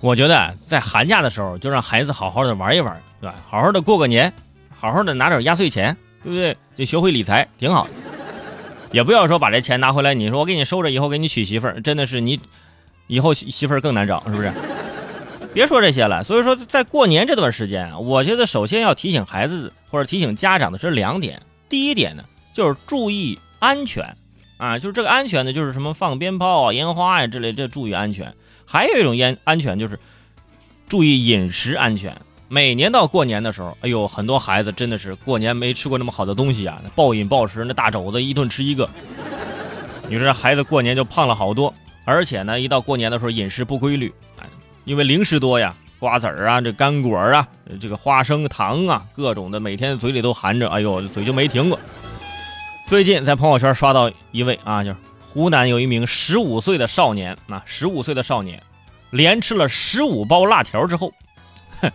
我觉得在寒假的时候就让孩子好好的玩一玩，对吧？好好的过个年，好好的拿点压岁钱，对不对？就学会理财，挺好的。也不要说把这钱拿回来，你说我给你收着，以后给你娶媳妇儿，真的是你以后媳妇儿更难找，是不是？别说这些了。所以说，在过年这段时间啊，我觉得首先要提醒孩子或者提醒家长的是两点。第一点呢，就是注意安全啊，就是这个安全呢，就是什么放鞭炮啊、烟花呀之类，这注意安全。还有一种烟安全就是注意饮食安全。每年到过年的时候，哎呦，很多孩子真的是过年没吃过那么好的东西啊，暴饮暴食，那大肘子一顿吃一个。你说这孩子过年就胖了好多，而且呢，一到过年的时候饮食不规律，因为零食多呀，瓜子儿啊，这干果啊，这个花生糖啊，各种的，每天嘴里都含着，哎呦，嘴就没停过。最近在朋友圈刷到一位啊，就是湖南有一名十五岁的少年啊，十五岁的少年，连吃了十五包辣条之后。哼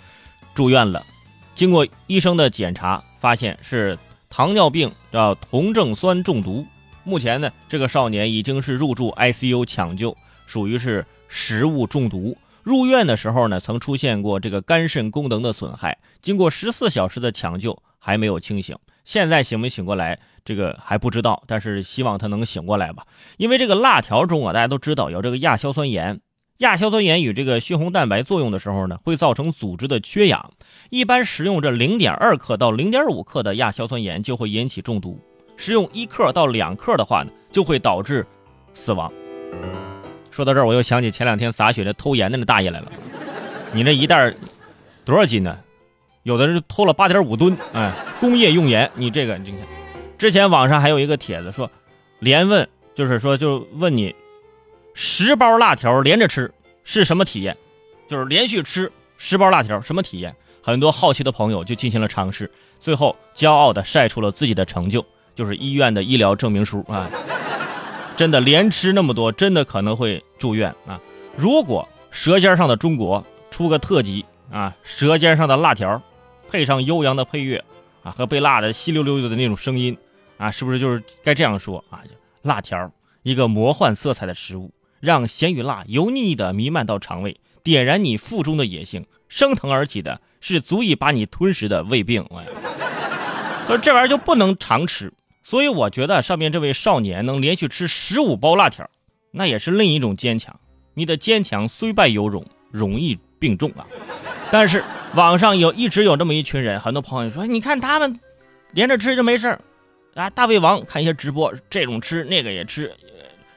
住院了，经过医生的检查，发现是糖尿病叫酮症酸中毒。目前呢，这个少年已经是入住 ICU 抢救，属于是食物中毒。入院的时候呢，曾出现过这个肝肾功能的损害。经过十四小时的抢救，还没有清醒。现在醒没醒过来，这个还不知道，但是希望他能醒过来吧。因为这个辣条中啊，大家都知道有这个亚硝酸盐。亚硝酸盐与这个血红蛋白作用的时候呢，会造成组织的缺氧。一般食用这零点二克到零点五克的亚硝酸盐就会引起中毒，食用一克到两克的话呢，就会导致死亡。说到这儿，我又想起前两天洒雪的偷盐的那大爷来了。你那一袋多少斤呢？有的人偷了八点五吨，哎，工业用盐。你这个，你看，之前网上还有一个帖子说，连问，就是说，就问你。十包辣条连着吃是什么体验？就是连续吃十包辣条什么体验？很多好奇的朋友就进行了尝试，最后骄傲的晒出了自己的成就，就是医院的医疗证明书啊！真的连吃那么多，真的可能会住院啊！如果《舌尖上的中国》出个特辑啊，《舌尖上的辣条》，配上悠扬的配乐啊，和被辣的稀溜溜的那种声音啊，是不是就是该这样说啊？辣条，一个魔幻色彩的食物。让咸与辣油腻腻的弥漫到肠胃，点燃你腹中的野性，升腾而起的是足以把你吞食的胃病。所以这玩意儿就不能常吃。所以我觉得上面这位少年能连续吃十五包辣条，那也是另一种坚强。你的坚强虽败犹荣，容易病重啊。但是网上有一直有这么一群人，很多朋友说，你看他们连着吃就没事啊。大胃王看一些直播，这种吃那个也吃。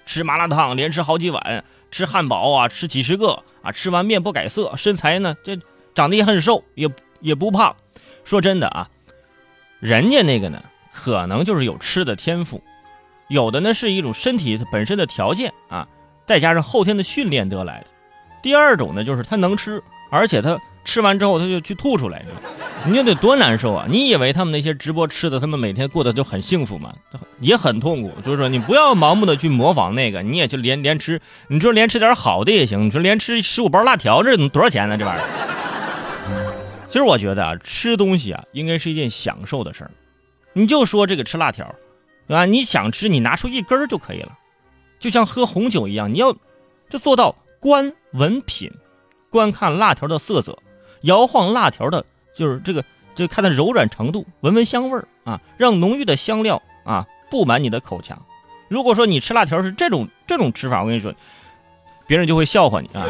吃麻辣烫连吃好几碗，吃汉堡啊，吃几十个啊，吃完面不改色，身材呢这长得也很瘦，也也不胖。说真的啊，人家那个呢，可能就是有吃的天赋，有的呢是一种身体本身的条件啊，再加上后天的训练得来的。第二种呢，就是他能吃，而且他。吃完之后他就去吐出来，你就得多难受啊！你以为他们那些直播吃的，他们每天过得就很幸福吗？也很痛苦。就是说，你不要盲目的去模仿那个，你也就连连吃。你说连吃点好的也行。你说连吃十五包辣条，这多少钱呢？这玩意儿。其实我觉得啊，吃东西啊，应该是一件享受的事儿。你就说这个吃辣条，对吧？你想吃，你拿出一根就可以了，就像喝红酒一样，你要就做到观闻品，观看辣条的色泽。摇晃辣条的，就是这个，就看它柔软程度，闻闻香味儿啊，让浓郁的香料啊布满你的口腔。如果说你吃辣条是这种这种吃法，我跟你说，别人就会笑话你啊。